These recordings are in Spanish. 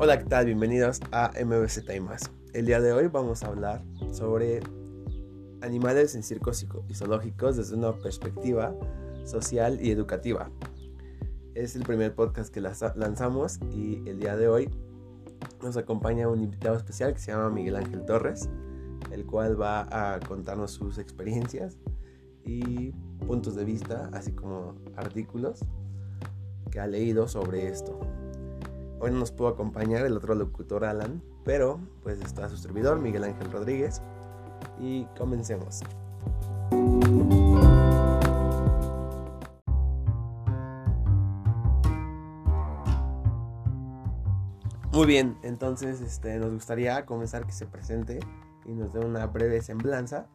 Hola, ¿qué tal? Bienvenidos a MBZ y más. El día de hoy vamos a hablar sobre animales en circos y zoológicos desde una perspectiva social y educativa. Es el primer podcast que lanzamos y el día de hoy nos acompaña un invitado especial que se llama Miguel Ángel Torres, el cual va a contarnos sus experiencias y puntos de vista, así como artículos que ha leído sobre esto. Hoy no nos pudo acompañar el otro locutor Alan, pero pues está su servidor Miguel Ángel Rodríguez y comencemos. Muy bien, entonces este, nos gustaría comenzar que se presente y nos dé una breve semblanza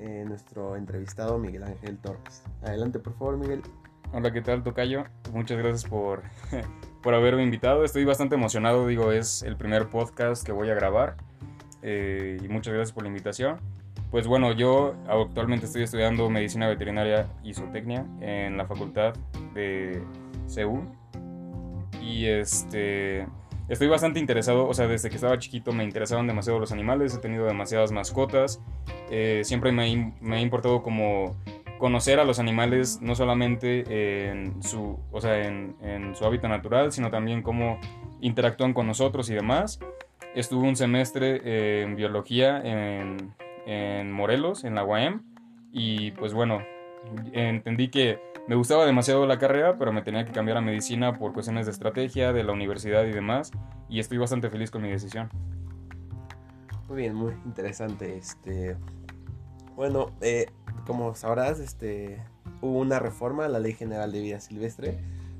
eh, nuestro entrevistado Miguel Ángel Torres. Adelante por favor Miguel. Hola, ¿qué tal Tocayo? Muchas gracias por, por haberme invitado. Estoy bastante emocionado, digo, es el primer podcast que voy a grabar eh, y muchas gracias por la invitación. Pues bueno, yo actualmente estoy estudiando medicina veterinaria y zootecnia en la facultad de CEU y este estoy bastante interesado, o sea, desde que estaba chiquito me interesaban demasiado los animales, he tenido demasiadas mascotas, eh, siempre me, me, ha importado como conocer a los animales no solamente en su, o sea, en, su hábitat natural, sino también cómo interactúan con nosotros y demás. Estuve un semestre en biología en, en Morelos, en la UAM, y pues bueno, entendí que me gustaba demasiado la carrera, pero me tenía que cambiar a medicina por cuestiones de estrategia, de la universidad y demás, y estoy bastante feliz con mi decisión. Muy bien, muy interesante. Este, bueno, eh, como sabrás, este, hubo una reforma a la Ley General de Vida Silvestre,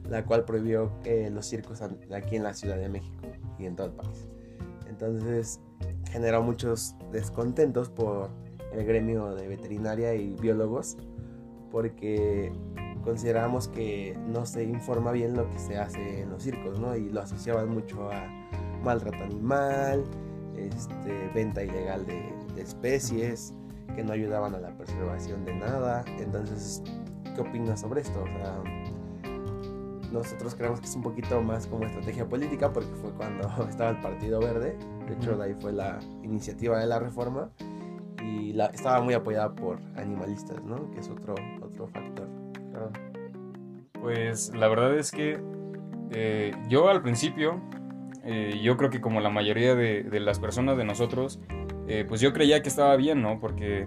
la cual prohibió los circos aquí en la Ciudad de México y en todo el país. Entonces generó muchos descontentos por el gremio de veterinaria y biólogos porque consideramos que no se informa bien lo que se hace en los circos, ¿no? Y lo asociaban mucho a maltrato animal, este, venta ilegal de, especies, que no ayudaban a la preservación de nada. Entonces, ¿qué opinas sobre esto? O sea, nosotros creemos que es un poquito más como estrategia política porque fue cuando estaba el Partido Verde, de hecho de ahí fue la iniciativa de la reforma y la, estaba muy apoyada por animalistas, ¿no? Que es otro, otro factor. Pues la verdad es que eh, yo al principio, eh, yo creo que como la mayoría de, las personas de nosotros, eh, pues yo creía que estaba bien, ¿no? Porque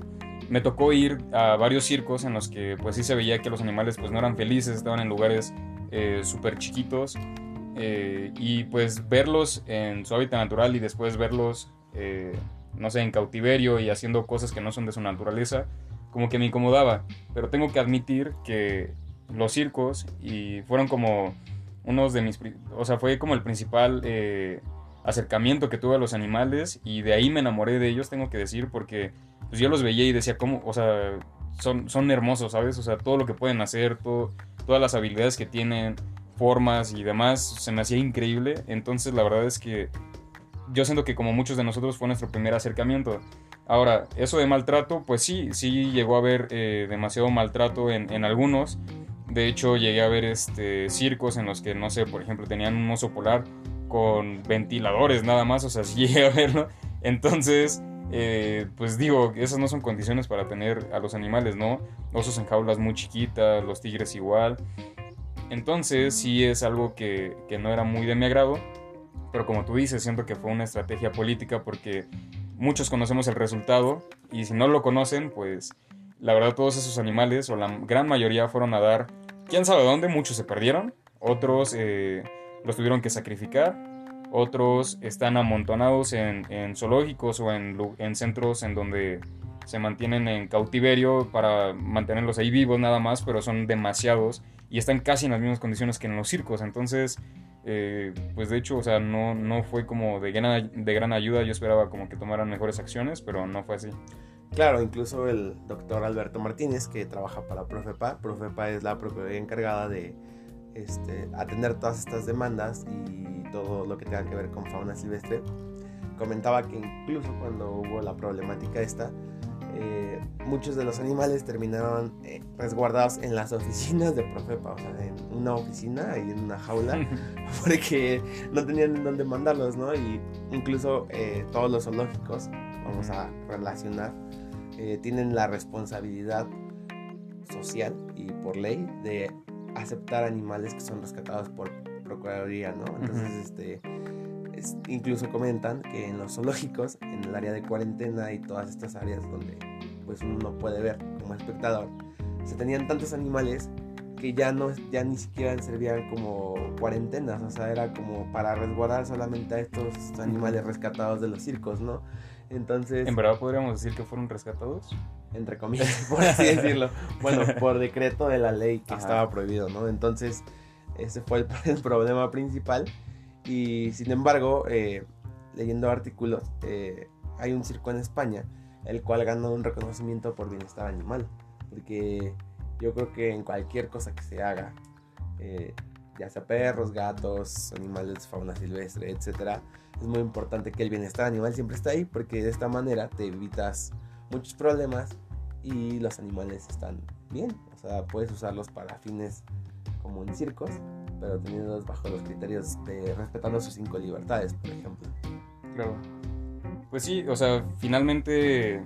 me tocó ir a varios circos en los que pues sí se veía que los animales pues no eran felices, estaban en lugares súper chiquitos y pues verlos en su hábitat natural y después verlos, no sé, en cautiverio y haciendo cosas que no son de su naturaleza, como que me incomodaba. Pero tengo que admitir que los circos y fueron como unos de mis, o sea, fue como el principal eh, acercamiento que tuve a los animales y de ahí me enamoré de ellos, tengo que decir, porque pues yo los veía y decía, ¿cómo? O sea, son, son hermosos, ¿sabes? O sea, todo lo que pueden hacer, todo, todas las habilidades que tienen, formas y demás, se me hacía increíble. Entonces, la verdad es que yo siento que como muchos de nosotros fue nuestro primer acercamiento. Ahora, eso de maltrato, pues sí, sí llegó a haber eh, demasiado maltrato en, en algunos. De hecho, llegué a ver este, circos en los que, no sé, por ejemplo, tenían un oso polar con ventiladores nada más, o sea, sí llegué a verlo. Entonces, eh, pues digo, esas no son condiciones para tener a los animales, ¿no? Osos en jaulas muy chiquitas, los tigres igual. Entonces, sí es algo que, que no era muy de mi agrado, pero como tú dices, siento que fue una estrategia política porque muchos conocemos el resultado y si no lo conocen, pues la verdad todos esos animales, o la gran mayoría, fueron a dar, quién sabe dónde, muchos se perdieron, otros eh, los tuvieron que sacrificar, otros están amontonados en, zoológicos o en, en, centros en donde se mantienen en cautiverio para mantenerlos ahí vivos nada más, pero son demasiados y están casi en las mismas condiciones que en los circos. Entonces, eh, pues de hecho, o sea, no, no fue como de gran, de gran ayuda. Yo esperaba como que tomaran mejores acciones, pero no fue así. Claro, incluso el doctor Alberto Martínez, que trabaja para Profepa, Profepa es la procuraduría encargada de este, atender todas estas demandas y todo lo que tenga que ver con fauna silvestre, comentaba que incluso cuando hubo la problemática esta, eh, muchos de los animales terminaron eh, resguardados en las oficinas de Profepa, o sea, en una oficina y en una jaula, porque no tenían dónde mandarlos, ¿no? Y incluso eh, todos los zoológicos, vamos a relacionar, tienen la responsabilidad social y por ley de aceptar animales que son rescatados por Procuraduría, ¿no? Entonces, este incluso comentan que en los zoológicos, en el área de cuarentena y todas estas áreas donde pues uno no puede ver como espectador, se tenían tantos animales que ya no ya ni siquiera servían como cuarentenas, o sea, era como para resguardar solamente a estos animales rescatados de los circos, ¿no? Entonces, ¿En verdad podríamos decir que fueron rescatados? Entre comillas, por así decirlo. Bueno, por decreto de la ley que estaba prohibido, ¿no? Entonces, ese fue el problema principal y sin embargo, eh, leyendo artículos, eh, hay un circo en España, el cual ganó un reconocimiento por bienestar animal. Porque yo creo que en cualquier cosa que se haga, eh, ya sea perros, gatos, animales, fauna silvestre, etc., es muy importante que el bienestar animal siempre esté ahí, porque de esta manera te evitas muchos problemas y los animales están bien. O sea, puedes usarlos para fines como en circos, pero teniendo bajo los criterios de respetando sus cinco libertades, por ejemplo. Claro. Pues sí, o sea, finalmente,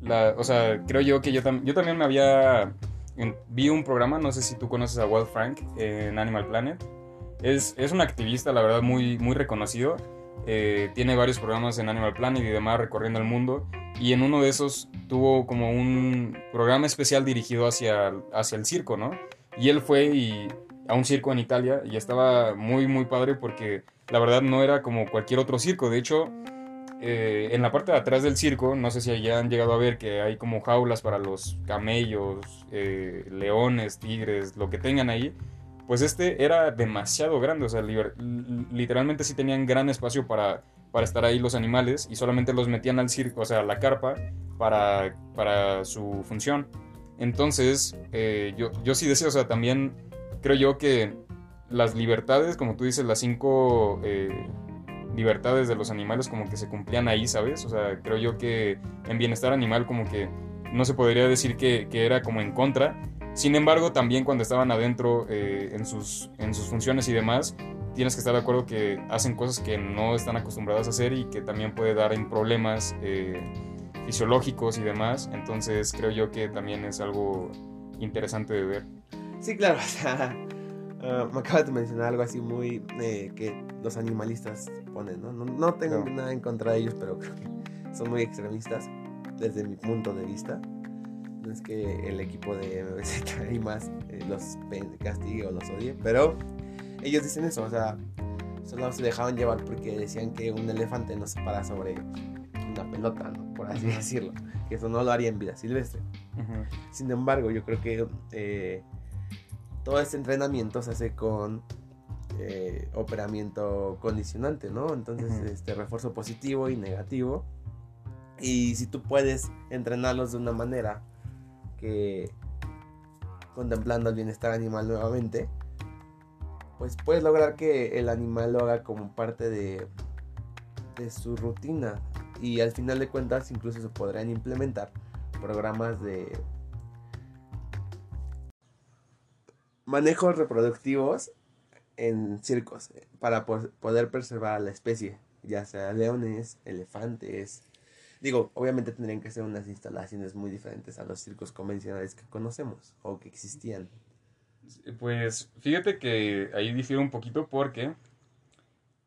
la, o sea, creo yo que yo, yo también me había, vi un programa, no sé si tú conoces a Walt Frank en Animal Planet. Es, es un activista, la verdad, muy, muy reconocido. Eh, tiene varios programas en Animal Planet y demás recorriendo el mundo. Y en uno de esos tuvo como un programa especial dirigido hacia, hacia el circo, ¿no? Y él fue a un circo en Italia y estaba muy, muy padre porque la verdad no era como cualquier otro circo. De hecho, eh, en la parte de atrás del circo, no sé si ya han llegado a ver que hay como jaulas para los camellos, eh, leones, tigres, lo que tengan ahí. Pues este era demasiado grande, o sea, literalmente sí tenían gran espacio para, para estar ahí los animales y solamente los metían al circo, o sea, a la carpa para, para su función. Entonces, eh, yo, yo sí decía, o sea, también creo yo que las libertades, como tú dices, las cinco eh, libertades de los animales como que se cumplían ahí, ¿sabes? O sea, creo yo que en bienestar animal como que no se podría decir que, era como en contra. Sin embargo, también cuando estaban adentro eh, en, sus, en sus funciones y demás, tienes que estar de acuerdo que hacen cosas que no están acostumbradas a hacer y que también puede dar en problemas eh, fisiológicos y demás. Entonces creo yo que también es algo interesante de ver. Sí, claro, o sea, ah, me acabas de mencionar algo así muy eh, que los animalistas ponen, ¿no? No, tengo nada en contra de ellos, pero creo que son muy extremistas desde mi punto de vista. No es que el equipo de MBZ y más eh, los castigue o los odie, pero ellos dicen eso, o sea, solo se dejaban llevar porque decían que un elefante no se para sobre una pelota, ¿no? Por así decirlo, que eso no lo haría en vida silvestre. Sin embargo, yo creo que eh, todo este entrenamiento se hace con eh, operamiento condicionante, ¿no? Entonces, este refuerzo positivo y negativo. Y si tú puedes entrenarlos de una manera que contemplando el bienestar animal nuevamente, pues puedes lograr que el animal lo haga como parte de, de su rutina. Y al final de cuentas incluso se podrían implementar programas de manejos reproductivos en circos eh, para poder preservar a la especie, ya sea leones, elefantes. Digo, obviamente tendrían que ser unas instalaciones muy diferentes a los circos convencionales que conocemos o que existían. Pues fíjate que ahí difiere un poquito porque,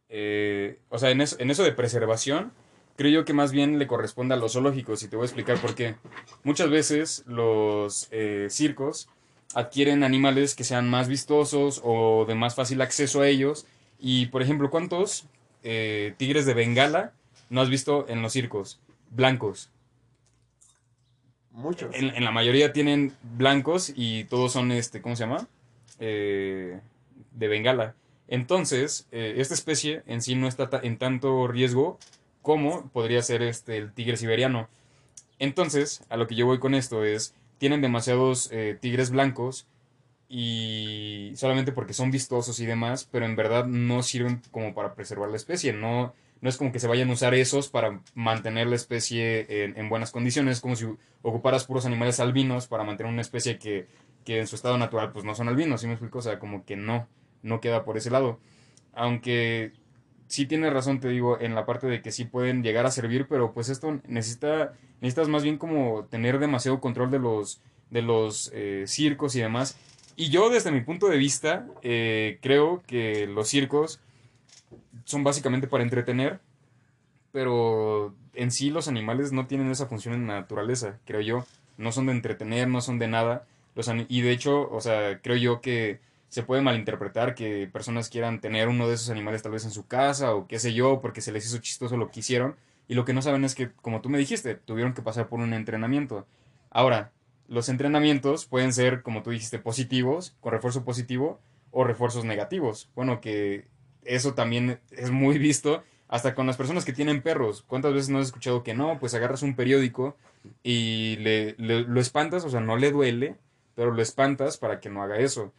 eh, o sea, en eso, en eso de preservación, creo yo que más bien le corresponde a los zoológicos y te voy a explicar por qué. Muchas veces los eh, circos adquieren animales que sean más vistosos o de más fácil acceso a ellos. Y, por ejemplo, ¿cuántos eh, tigres de Bengala no has visto en los circos? Blancos. Muchos. En, la mayoría tienen blancos y todos son, este, ¿cómo se llama? Eh, de Bengala. Entonces, eh, esta especie en sí no está en tanto riesgo como podría ser este, el tigre siberiano. Entonces, a lo que yo voy con esto es, tienen demasiados eh, tigres blancos y solamente porque son vistosos y demás, pero en verdad no sirven como para preservar la especie, no, no es como que se vayan a usar esos para mantener la especie en, en buenas condiciones, como si ocuparas puros animales albinos para mantener una especie que, que en su estado natural pues no son albinos, ¿sí me explico? O sea, como que no, no queda por ese lado. Aunque sí tienes razón, te digo, en la parte de que sí pueden llegar a servir, pero pues esto necesita, necesitas más bien como tener demasiado control de los, de los eh, circos y demás. Y yo desde mi punto de vista eh, creo que los circos son básicamente para entretener, pero en sí los animales no tienen esa función en la naturaleza, creo yo. No son de entretener, no son de nada. Los y de hecho, o sea, creo yo que se puede malinterpretar que personas quieran tener uno de esos animales tal vez en su casa o qué sé yo, porque se les hizo chistoso lo que hicieron. Y lo que no saben es que, como tú me dijiste, tuvieron que pasar por un entrenamiento. Ahora, los entrenamientos pueden ser, como tú dijiste, positivos, con refuerzo positivo, o refuerzos negativos. Bueno, que eso también es muy visto hasta con las personas que tienen perros. ¿Cuántas veces no has escuchado que no? Pues agarras un periódico y le, lo espantas, o sea, no le duele, pero lo espantas para que no haga eso.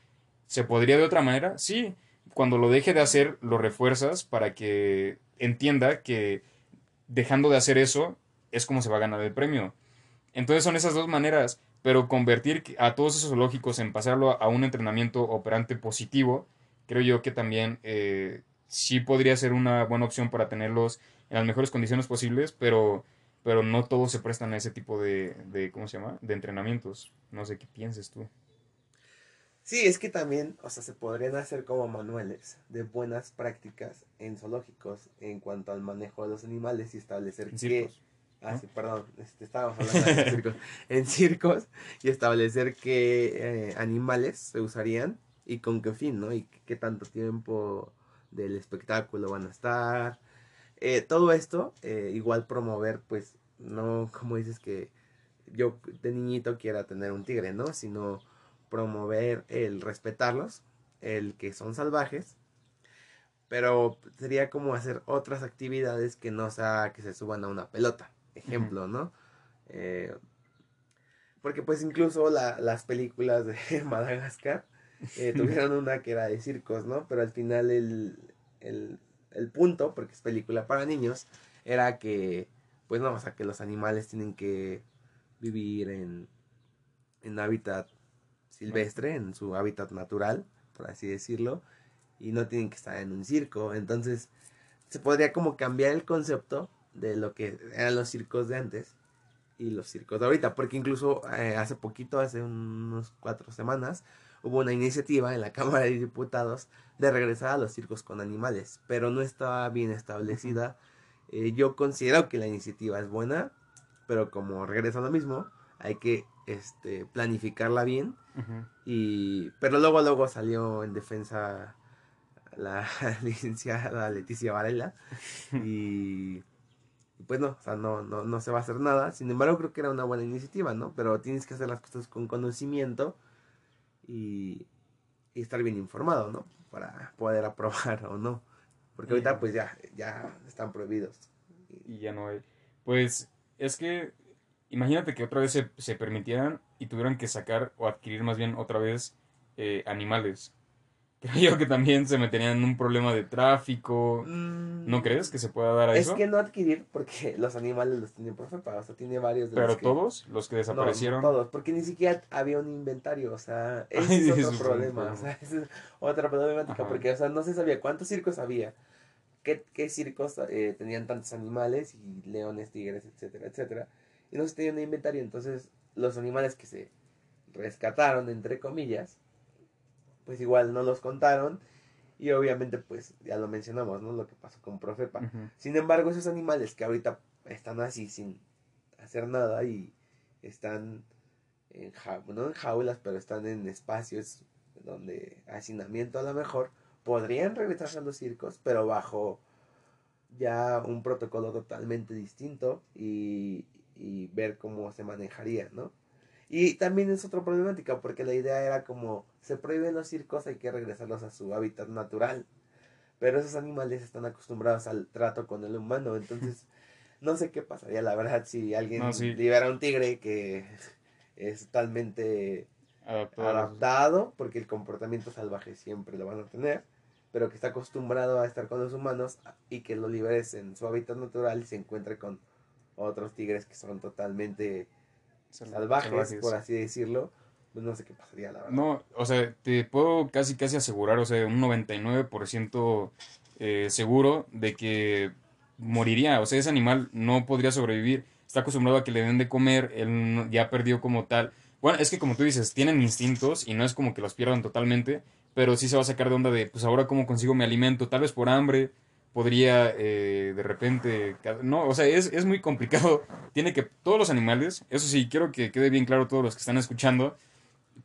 ¿Se podría de otra manera? Sí. Cuando lo deje de hacer, lo refuerzas para que entienda que dejando de hacer eso es como se va a ganar el premio. Entonces son esas dos maneras, pero convertir a todos esos zoológicos en pasarlo a un entrenamiento operante positivo, creo yo que también eh, sí podría ser una buena opción para tenerlos en las mejores condiciones posibles, pero, pero no todos se prestan a ese tipo de, de, ¿cómo se llama?, de entrenamientos. No sé qué pienses tú. Sí, es que también, o sea, se podrían hacer como manuales de buenas prácticas en zoológicos en cuanto al manejo de los animales y establecer en Circos, ah, sí, perdón, este, estábamos hablando de circos. en circos y establecer qué eh, animales se usarían y con qué fin, ¿no? Y qué tanto tiempo del espectáculo van a estar. Eh, todo esto, eh, igual promover, pues, no como dices que yo de niñito quiera tener un tigre, ¿no? Sino promover el respetarlos, el que son salvajes, pero sería como hacer otras actividades que no sea que se suban a una pelota, ejemplo, ¿no? Eh, porque pues incluso las películas de Madagascar eh, tuvieron una que era de circos, ¿no? Pero al final el, el, el punto, porque es película para niños, era que, pues no, o sea, que los animales tienen que vivir en, en hábitat silvestre, en su hábitat natural, por así decirlo, y no tienen que estar en un circo. Entonces, se podría como cambiar el concepto de lo que eran los circos de antes y los circos de ahorita, porque incluso eh, hace poquito, hace unos cuatro semanas, hubo una iniciativa en la Cámara de Diputados de regresar a los circos con animales, pero no estaba bien establecida. Eh, yo considero que la iniciativa es buena, pero como regresa a lo mismo, hay que este, planificarla bien. Y, pero luego, luego salió en defensa la licenciada Leticia Varela y pues no, o sea, no, no, no se va a hacer nada. Sin embargo, creo que era una buena iniciativa, ¿no? Pero tienes que hacer las cosas con conocimiento y, y estar bien informado, ¿no? Para poder aprobar o no. Porque ahorita pues ya, ya están prohibidos. Y ya no hay. Pues es que imagínate que otra vez se, se, permitieran y tuvieran que sacar o adquirir más bien otra vez eh, animales. Creo yo que también se meterían en un problema de tráfico. Mm. ¿No crees que se pueda dar a es eso? Es que no adquirir porque los animales los tiene Profepa, o sea, tiene varios de ¿Pero todos los que desaparecieron? No, todos, porque ni siquiera había un inventario, o sea, ese es otro problema, o sea, esa es otra problemática, porque, o sea, no se sabía cuántos circos había, qué, qué circos eh, tenían tantos animales, y leones, tigres, etcétera, etcétera y no se tenía un inventario. Entonces, los animales que se rescataron, entre comillas, pues igual no los contaron. Y obviamente, pues ya lo mencionamos, ¿no? Lo que pasó con Profepa. Sin embargo, esos animales que ahorita están así sin hacer nada y están en, no en jaulas, pero están en espacios donde hacinamiento a lo mejor, podrían regresar a los circos, pero bajo ya un protocolo totalmente distinto y, y ver cómo se manejaría, ¿no? Y también es otra problemática, porque la idea era como, se prohíben los circos, hay que regresarlos a su hábitat natural. Pero esos animales están acostumbrados al trato con el humano, entonces no sé qué pasaría, la verdad, si alguien libera un tigre que es totalmente adaptado. porque el comportamiento salvaje siempre lo van a tener. pero que está acostumbrado a estar con los humanos y que lo liberes en su hábitat natural y se encuentre con otros tigres que son totalmente salvajes, por así decirlo, pues no sé qué pasaría, la verdad. No, o sea, te puedo casi casi asegurar, o sea, un 99% eh, seguro de que moriría, o sea, ese animal no podría sobrevivir, está acostumbrado a que le den de comer, él ya perdió como tal. Bueno, es que como tú dices, tienen instintos y no es como que los pierdan totalmente, pero sí se va a sacar de onda de, pues ahora cómo consigo mi alimento, tal vez por hambre, podría eh, de repente... No, o sea, es, es muy complicado. Tiene que... Todos los animales, eso sí, quiero que quede bien claro todos los que están escuchando,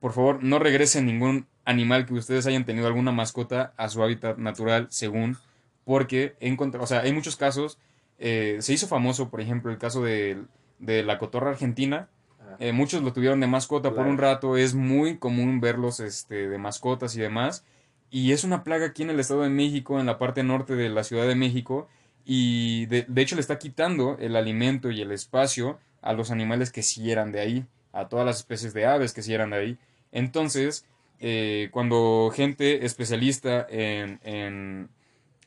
por favor, no regresen ningún animal que ustedes hayan tenido alguna mascota a su hábitat natural, según, porque o sea, hay muchos casos. Eh, se hizo famoso, por ejemplo, el caso de, de la cotorra argentina. Eh, muchos lo tuvieron de mascota por un rato. Es muy común verlos este, de mascotas y demás. Y es una plaga aquí en el Estado de México, en la parte norte de la Ciudad de México. Y de, hecho le está quitando el alimento y el espacio a los animales que sí eran de ahí, a todas las especies de aves que sí eran de ahí. Entonces, eh, cuando gente especialista en, en,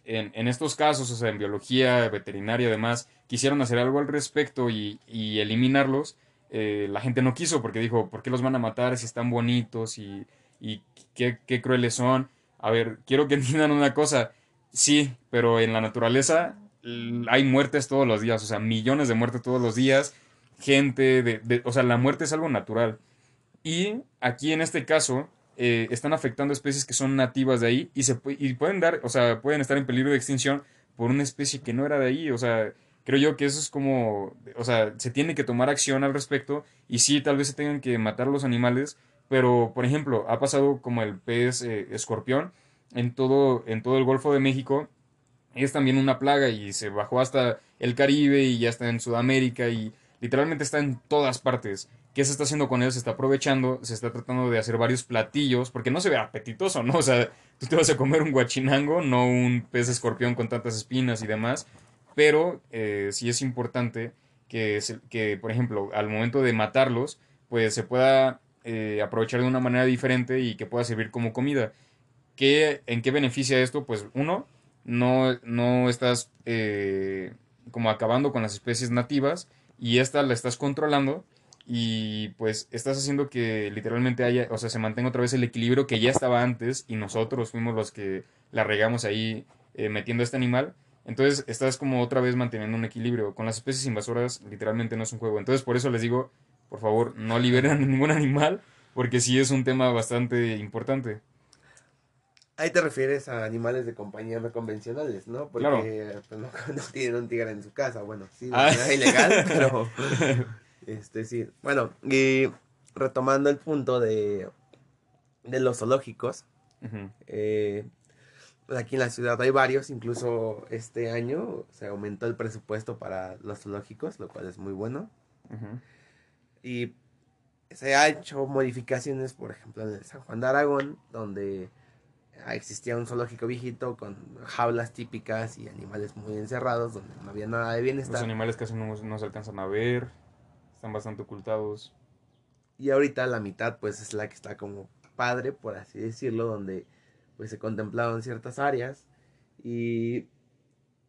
en, estos casos, o sea, en biología, veterinaria, además, quisieron hacer algo al respecto y, y eliminarlos, eh, la gente no quiso porque dijo, ¿por qué los van a matar si están bonitos y, y qué, qué crueles son? A ver, quiero que entiendan una cosa. Sí, pero en la naturaleza hay muertes todos los días, o sea, millones de muertes todos los días. Gente, o sea, la muerte es algo natural. Y aquí en este caso eh, están afectando especies que son nativas de ahí y, se, pueden dar, o sea, pueden estar en peligro de extinción por una especie que no era de ahí. O sea, creo yo que eso es como, o sea, se tiene que tomar acción al respecto y sí, tal vez se tengan que matar los animales, pero, por ejemplo, ha pasado como el pez eh, escorpión en todo, en todo el Golfo de México. Es también una plaga y se bajó hasta el Caribe y ya está en Sudamérica y literalmente está en todas partes. ¿Qué se está haciendo con él? Se está aprovechando, se está tratando de hacer varios platillos, porque no se ve apetitoso, ¿no? O sea, tú te vas a comer un guachinango, no un pez escorpión con tantas espinas y demás, pero eh, sí es importante que, que, por ejemplo, al momento de matarlos, pues se pueda eh, aprovechar de una manera diferente y que pueda servir como comida. ¿Qué, ¿En qué beneficia esto? Pues uno, no, no estás eh, como acabando con las especies nativas y esta la estás controlando y pues estás haciendo que literalmente haya, o sea, se mantenga otra vez el equilibrio que ya estaba antes y nosotros fuimos los que la regamos ahí eh, metiendo a este animal. Entonces estás como otra vez manteniendo un equilibrio. Con las especies invasoras literalmente no es un juego. Entonces por eso les digo, por favor, no liberen a ningún animal, porque sí es un tema bastante importante. Ahí te refieres a animales de compañía no convencionales, ¿no? Porque pues, no, tienen un tigre en su casa. Bueno, sí, ah. ilegal, pero. Este, sí. Bueno, y retomando el punto de, de los zoológicos. Eh, pues, aquí en la ciudad hay varios, incluso este año se aumentó el presupuesto para los zoológicos, lo cual es muy bueno. Y se ha hecho modificaciones, por ejemplo, en el San Juan de Aragón, donde existía un zoológico viejito con jaulas típicas y animales muy encerrados, donde no había nada de bienestar. Los animales casi no, no se alcanzan a ver, están bastante ocultados. Y ahorita la mitad, pues, es la que está como padre, por así decirlo, donde pues se contemplaban ciertas áreas y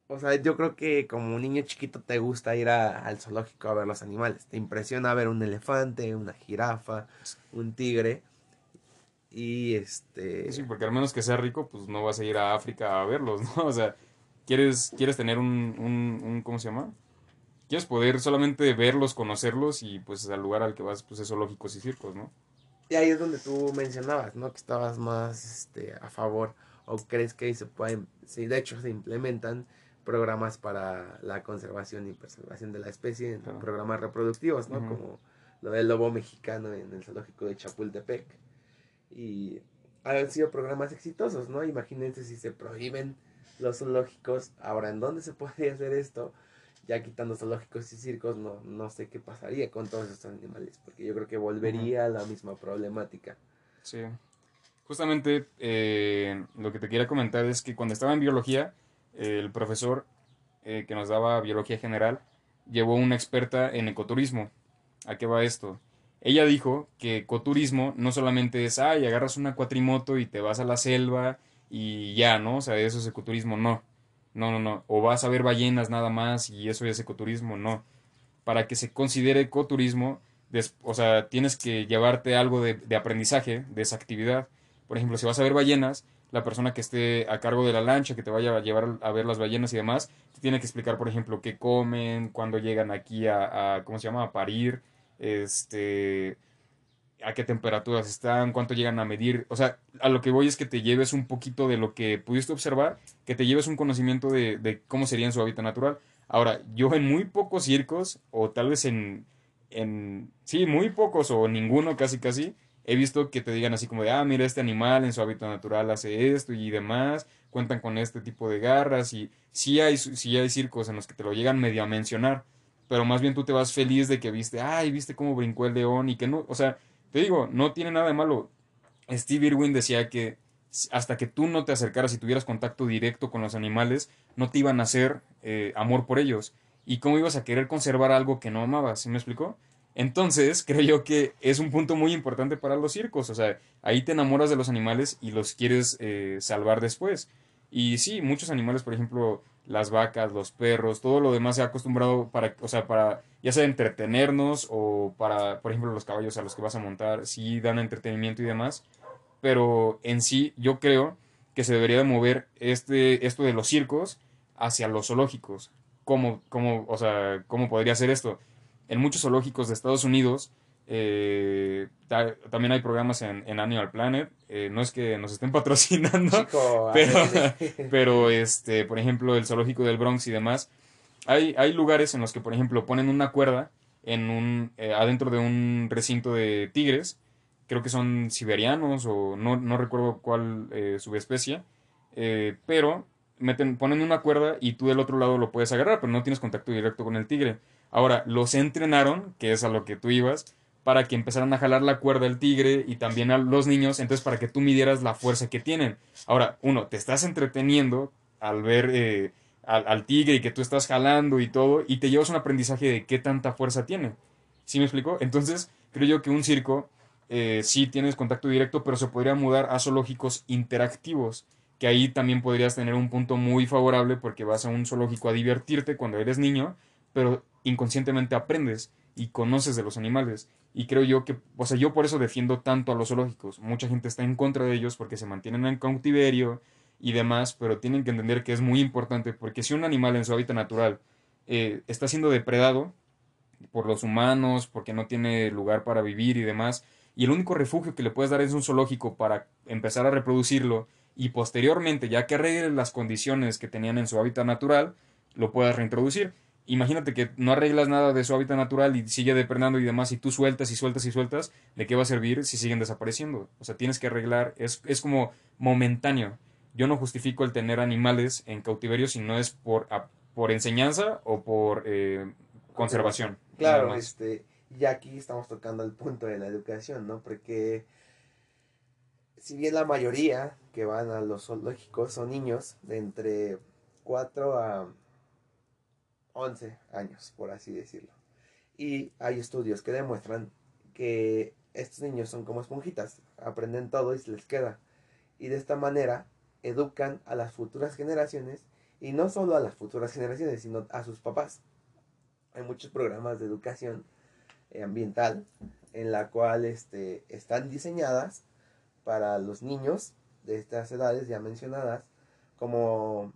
o sea, yo creo que como un niño chiquito te gusta ir al zoológico a ver los animales. Te impresiona ver un elefante, una jirafa, un tigre. Y este... Sí, porque al menos que sea rico, pues no vas a ir a África a verlos, ¿no? O sea, quieres, quieres tener un, un, un ¿cómo se llama? Quieres poder solamente verlos, conocerlos y pues al lugar al que vas, pues es zoológicos y circos, ¿no? Y ahí es donde tú mencionabas, ¿no? Que estabas más este, a favor o crees que ahí se pueden, sí, de hecho se implementan programas para la conservación y preservación de la especie, programas reproductivos, ¿no? Como lo del lobo mexicano en el zoológico de Chapultepec. Y han sido programas exitosos, ¿no? Imagínense si se prohíben los zoológicos, ahora en dónde se puede hacer esto, ya quitando zoológicos y circos, no, no sé qué pasaría con todos estos animales, porque yo creo que volvería a la misma problemática. Sí. Justamente eh, lo que te quería comentar es que cuando estaba en biología, el profesor eh, que nos daba biología general llevó una experta en ecoturismo. ¿A qué va esto? Ella dijo que ecoturismo no solamente es, ay, agarras una cuatrimoto y te vas a la selva y ya, ¿no? O sea, eso es ecoturismo, no. No, no, no. O vas a ver ballenas nada más y eso es ecoturismo, no. Para que se considere ecoturismo, o sea, tienes que llevarte algo de, de aprendizaje de esa actividad. Por ejemplo, si vas a ver ballenas, la persona que esté a cargo de la lancha, que te vaya a llevar a ver las ballenas y demás, te tiene que explicar, por ejemplo, qué comen, cuándo llegan aquí a, ¿cómo se llama?, a parir, este, a qué temperaturas están, cuánto llegan a medir. O sea, a lo que voy es que te lleves un poquito de lo que pudiste observar, que te lleves un conocimiento de, de cómo sería en su hábitat natural. Ahora, yo en muy pocos circos, o tal vez en, en, sí, muy pocos o ninguno casi casi, he visto que te digan así como de, ah, mira, este animal en su hábitat natural hace esto y demás, cuentan con este tipo de garras y sí hay, sí hay circos en los que te lo llegan medio a mencionar, pero más bien tú te vas feliz de que viste, ay, viste cómo brincó el león y que no, o sea, te digo, no tiene nada de malo. Steve Irwin decía que hasta que tú no te acercaras y tuvieras contacto directo con los animales, no te iban a hacer eh, amor por ellos. ¿Y cómo ibas a querer conservar algo que no amabas? ¿Sí me explicó? Entonces, creo yo que es un punto muy importante para los circos. O sea, ahí te enamoras de los animales y los quieres eh, salvar después. Y sí, muchos animales, por ejemplo, las vacas, los perros, todo lo demás se ha acostumbrado para, o sea, para ya sea entretenernos o para, por ejemplo, los caballos a los que vas a montar, sí dan entretenimiento y demás. Pero en sí, yo creo que se debería de mover este, esto de los circos hacia los zoológicos. ¿Cómo, cómo, o sea, ¿cómo podría ser esto? En muchos zoológicos de Estados Unidos eh, también hay programas en, en Animal Planet. Eh, no es que nos estén patrocinando, pero, este, por ejemplo, el zoológico del Bronx y demás. Hay, hay lugares en los que, por ejemplo, ponen una cuerda en un, eh, adentro de un recinto de tigres. Creo que son siberianos o no, no recuerdo cuál subespecie. pero meten, ponen una cuerda y tú del otro lado lo puedes agarrar, pero no tienes contacto directo con el tigre. Ahora, los entrenaron, que es a lo que tú ibas, para que empezaran a jalar la cuerda del tigre y también a los niños, entonces para que tú midieras la fuerza que tienen. Ahora, uno, te estás entreteniendo al ver eh, al, tigre y que tú estás jalando y todo, y te llevas un aprendizaje de qué tanta fuerza tiene. ¿Sí me explico? Entonces, creo yo que un circo eh, sí tienes contacto directo, pero se podría mudar a zoológicos interactivos, que ahí también podrías tener un punto muy favorable porque vas a un zoológico a divertirte cuando eres niño, pero inconscientemente aprendes y conoces de los animales. Y creo yo que, o sea, yo por eso defiendo tanto a los zoológicos. Mucha gente está en contra de ellos porque se mantienen en cautiverio y demás, pero tienen que entender que es muy importante porque si un animal en su hábitat natural eh, está siendo depredado por los humanos, porque no tiene lugar para vivir y demás, y el único refugio que le puedes dar es un zoológico para empezar a reproducirlo y posteriormente, ya que arregle las condiciones que tenían en su hábitat natural, lo puedas reintroducir imagínate que no arreglas nada de su hábitat natural y sigue depredando y demás, y tú sueltas y sueltas y sueltas, ¿de qué va a servir si siguen desapareciendo? O sea, tienes que arreglar, es, es como momentáneo. Yo no justifico el tener animales en cautiverio si no es por, por enseñanza o por eh, conservación. Claro, este, y aquí estamos tocando el punto de la educación, ¿no? Porque si bien la mayoría que van a los zoológicos son niños de entre 4 a 11 años, por así decirlo. Y hay estudios que demuestran que estos niños son como esponjitas, aprenden todo y se les queda. Y de esta manera educan a las futuras generaciones y no solo a las futuras generaciones, sino a sus papás. Hay muchos programas de educación eh, ambiental en la cual este, están diseñadas para los niños de estas edades ya mencionadas como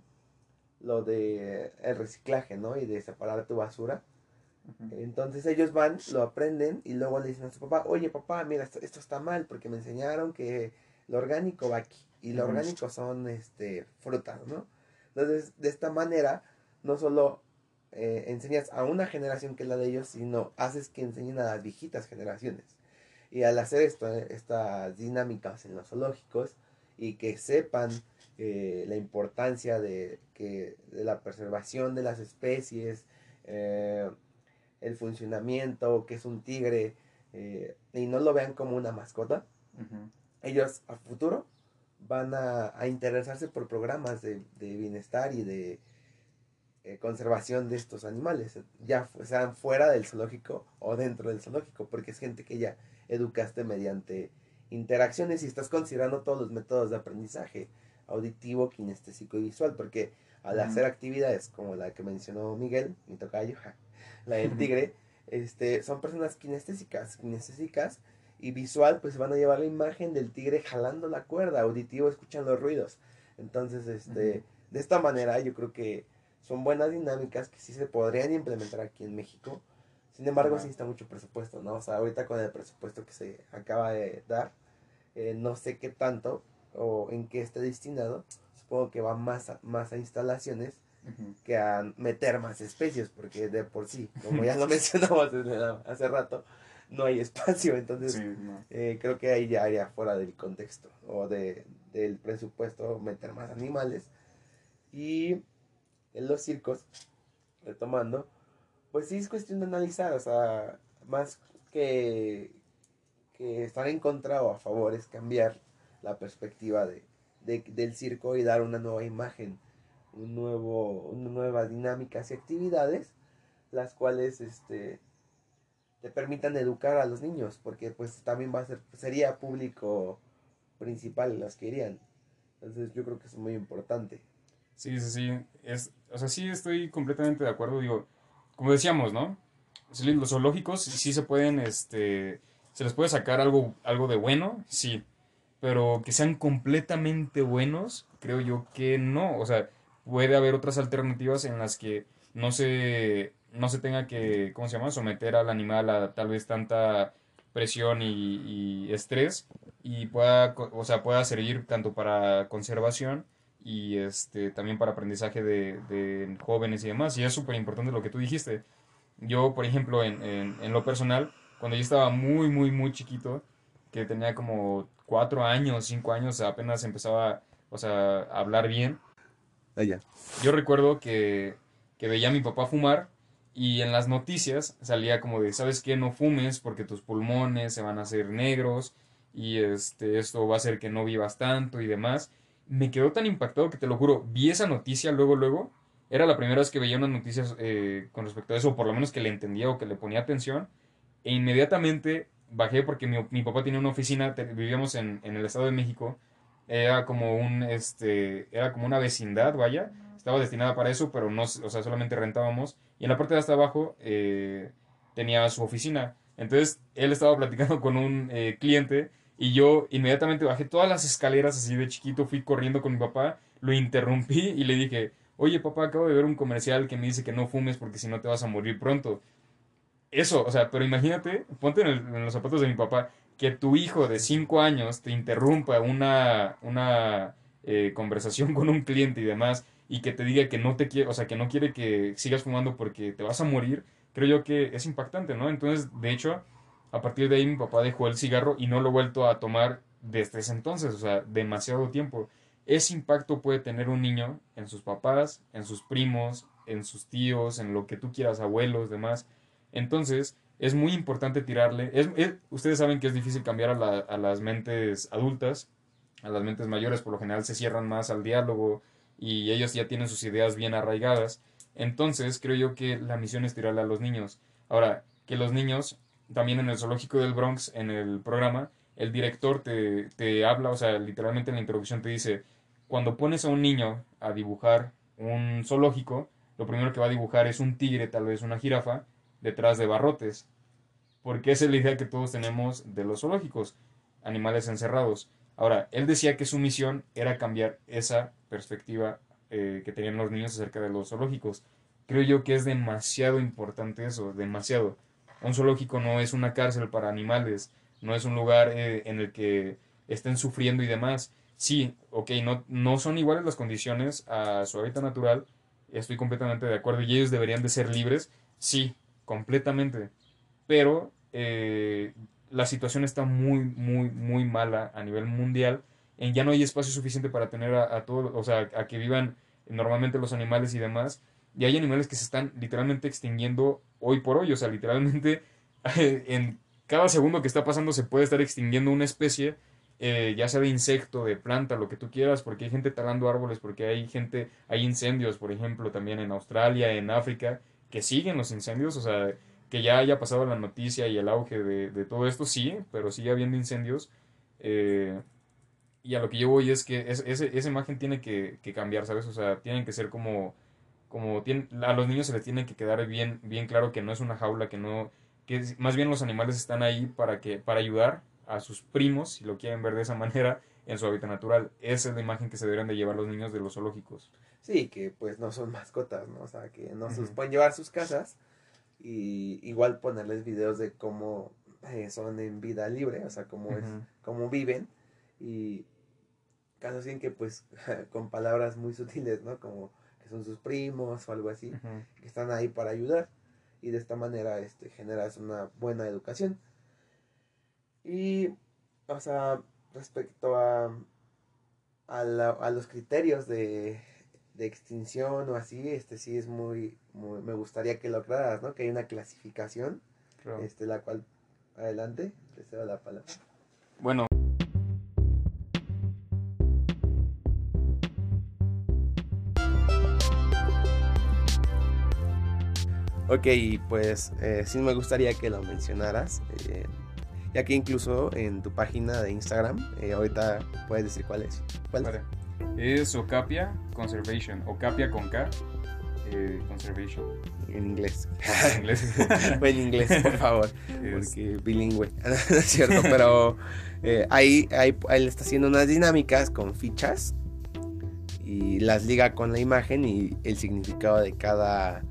lo de el reciclaje, ¿no? Y de separar tu basura. Entonces ellos van, lo aprenden y luego le dicen a su papá, oye papá, mira, esto, está mal porque me enseñaron que lo orgánico va aquí y lo orgánico son este, frutas, ¿no? Entonces de esta manera no solo eh, enseñas a una generación que es la de ellos, sino haces que enseñen a las viejitas generaciones. Y al hacer esto, eh, estas dinámicas en los zoológicos y que sepan eh, la importancia de, que, de la preservación de las especies, eh, el funcionamiento, que es un tigre, eh, y no lo vean como una mascota, ellos a futuro van a, interesarse por programas de, bienestar y de conservación de estos animales, ya sean fuera del zoológico o dentro del zoológico, porque es gente que ya educaste mediante interacciones y estás considerando todos los métodos de aprendizaje auditivo, kinestésico y visual, porque al hacer actividades como la que mencionó Miguel, mi tocayo, la del tigre, este, son personas kinestésicas, kinestésicas y visual, pues van a llevar la imagen del tigre jalando la cuerda, auditivo escuchando los ruidos. Entonces, este, de esta manera yo creo que son buenas dinámicas que sí se podrían implementar aquí en México. Sin embargo, sí está mucho presupuesto, ¿no? O sea, ahorita con el presupuesto que se acaba de dar, eh, no sé qué tanto o en qué esté destinado. Supongo que va más a, más a instalaciones que a meter más especies, porque de por sí, como ya lo mencionamos hace rato, no hay espacio. Entonces, eh, creo que ahí ya haría fuera del contexto o de, del presupuesto meter más animales. Y en los circos, retomando, pues sí es cuestión de analizar, o sea, más que, que estar en contra o a favor es cambiar la perspectiva de, del circo y dar una nueva imagen, un nuevo, una dinámicas y actividades, las cuales este, te permitan educar a los niños, porque pues también va a ser, sería público principal las que irían. Entonces yo creo que es muy importante. Sí, sí, sí. Es, o sea, sí estoy completamente de acuerdo. Digo, como decíamos, ¿no? Los zoológicos sí se pueden, este, se les puede sacar algo, algo de bueno, sí. Pero que sean completamente buenos, creo yo que no. O sea, puede haber otras alternativas en las que no se, no se tenga que, ¿cómo se llama? Someter al animal a tal vez tanta presión y, estrés y pueda, o sea, pueda servir tanto para conservación y este, también para aprendizaje de, jóvenes y demás. Y es súper importante lo que tú dijiste. Yo, por ejemplo, en, en, lo personal, cuando yo estaba muy, muy, muy chiquito, que tenía como cuatro años, cinco años, apenas empezaba o sea, a hablar bien. Allá. Yo recuerdo que, que veía a mi papá fumar y en las noticias salía como de, ¿sabes qué? No fumes porque tus pulmones se van a hacer negros y este, esto va a hacer que no vivas tanto y demás me quedó tan impactado que te lo juro, vi esa noticia luego, luego. Era la primera vez que veía unas noticias eh, con respecto a eso, o por lo menos que le entendía o que le ponía atención. E inmediatamente bajé porque mi, mi papá tenía una oficina, vivíamos en, en, el Estado de México. Era como un, este, era como una vecindad, vaya. Estaba destinada para eso, pero no, o sea, solamente rentábamos. Y en la parte de hasta abajo eh, tenía su oficina. Entonces, él estaba platicando con un eh, cliente y yo inmediatamente bajé todas las escaleras así de chiquito, fui corriendo con mi papá, lo interrumpí y le dije, oye papá, acabo de ver un comercial que me dice que no fumes porque si no te vas a morir pronto. Eso, o sea, pero imagínate, ponte en, los zapatos de mi papá, que tu hijo de 5 años te interrumpa una, una eh, conversación con un cliente y demás, y que te diga que no te quiere, o sea, que no quiere que sigas fumando porque te vas a morir, creo yo que es impactante, ¿no? Entonces, de hecho, a partir de ahí mi papá dejó el cigarro y no lo he vuelto a tomar desde ese entonces, o sea, demasiado tiempo. Ese impacto puede tener un niño en sus papás, en sus primos, en sus tíos, en lo que tú quieras, abuelos, demás. Entonces, es muy importante tirarle. Es, ustedes saben que es difícil cambiar a, a, las mentes adultas, a las mentes mayores por lo general se cierran más al diálogo y ellos ya tienen sus ideas bien arraigadas. Entonces, creo yo que la misión es tirarle a los niños. Ahora, que los niños también en el zoológico del Bronx, en el programa, el director te, te habla, o sea, literalmente en la introducción te dice, cuando pones a un niño a dibujar un zoológico, lo primero que va a dibujar es un tigre, tal vez una jirafa, detrás de barrotes. Porque esa es la idea que todos tenemos de los zoológicos, animales encerrados. Ahora, él decía que su misión era cambiar esa perspectiva eh, que tenían los niños acerca de los zoológicos. Creo yo que es demasiado importante eso, demasiado. Un zoológico no es una cárcel para animales, no es un lugar eh, en el que estén sufriendo y demás. Sí, ok, no, no son iguales las condiciones a su hábitat natural, estoy completamente de acuerdo, y ellos deberían de ser libres, sí, completamente. Pero eh, la situación está muy, muy, muy mala a nivel mundial. Ya no hay espacio suficiente para tener a, a todos, o sea, a que vivan normalmente los animales y demás. Y hay animales que se están literalmente extinguiendo hoy por hoy. O sea, literalmente en cada segundo que está pasando se puede estar extinguiendo una especie, eh, ya sea de insecto, de planta, lo que tú quieras, porque hay gente talando árboles, porque hay gente, hay incendios, por ejemplo, también en Australia, en África, que siguen los incendios, o sea, que ya haya pasado la noticia y el auge de, todo esto, sí, pero sigue habiendo incendios. Eh, y a lo que yo voy es que es, esa imagen tiene que, que cambiar, ¿sabes? O sea, tienen que ser como, como tienen, a los niños se les tiene que quedar bien, bien claro que no es una jaula, que no, que más bien los animales están ahí para que, para ayudar a sus primos, si lo quieren ver de esa manera, en su hábitat natural. Esa es la imagen que se deberían de llevar los niños de los zoológicos. Sí, que pues no son mascotas, ¿no? O sea, que no se pueden llevar a sus casas y igual ponerles videos de cómo eh, son en vida libre, o sea, cómo es, cómo viven y casos en que pues con palabras muy sutiles, ¿no? Como que son sus primos o algo así, que están ahí para ayudar y de esta manera este generas una buena educación. Y o sea, respecto a a, la- a los criterios de, de extinción o así, este sí es muy, muy- me gustaría que lo aclararas, ¿no? Que hay una clasificación, Claro. este, la cual, adelante, te cedo la palabra. Bueno, Ok, pues eh, sí me gustaría que lo mencionaras, eh, ya que incluso en tu página de Instagram, eh, ahorita puedes decir cuál es. ¿Cuál es? Vale. Es Ocapia Conservation. Ocapia con K. eh, conservation. En inglés. En inglés. Fue en inglés, por favor. Es- porque bilingüe, no es cierto, pero eh, ahí, ahí él está haciendo unas dinámicas con fichas y las liga con la imagen y el significado de cada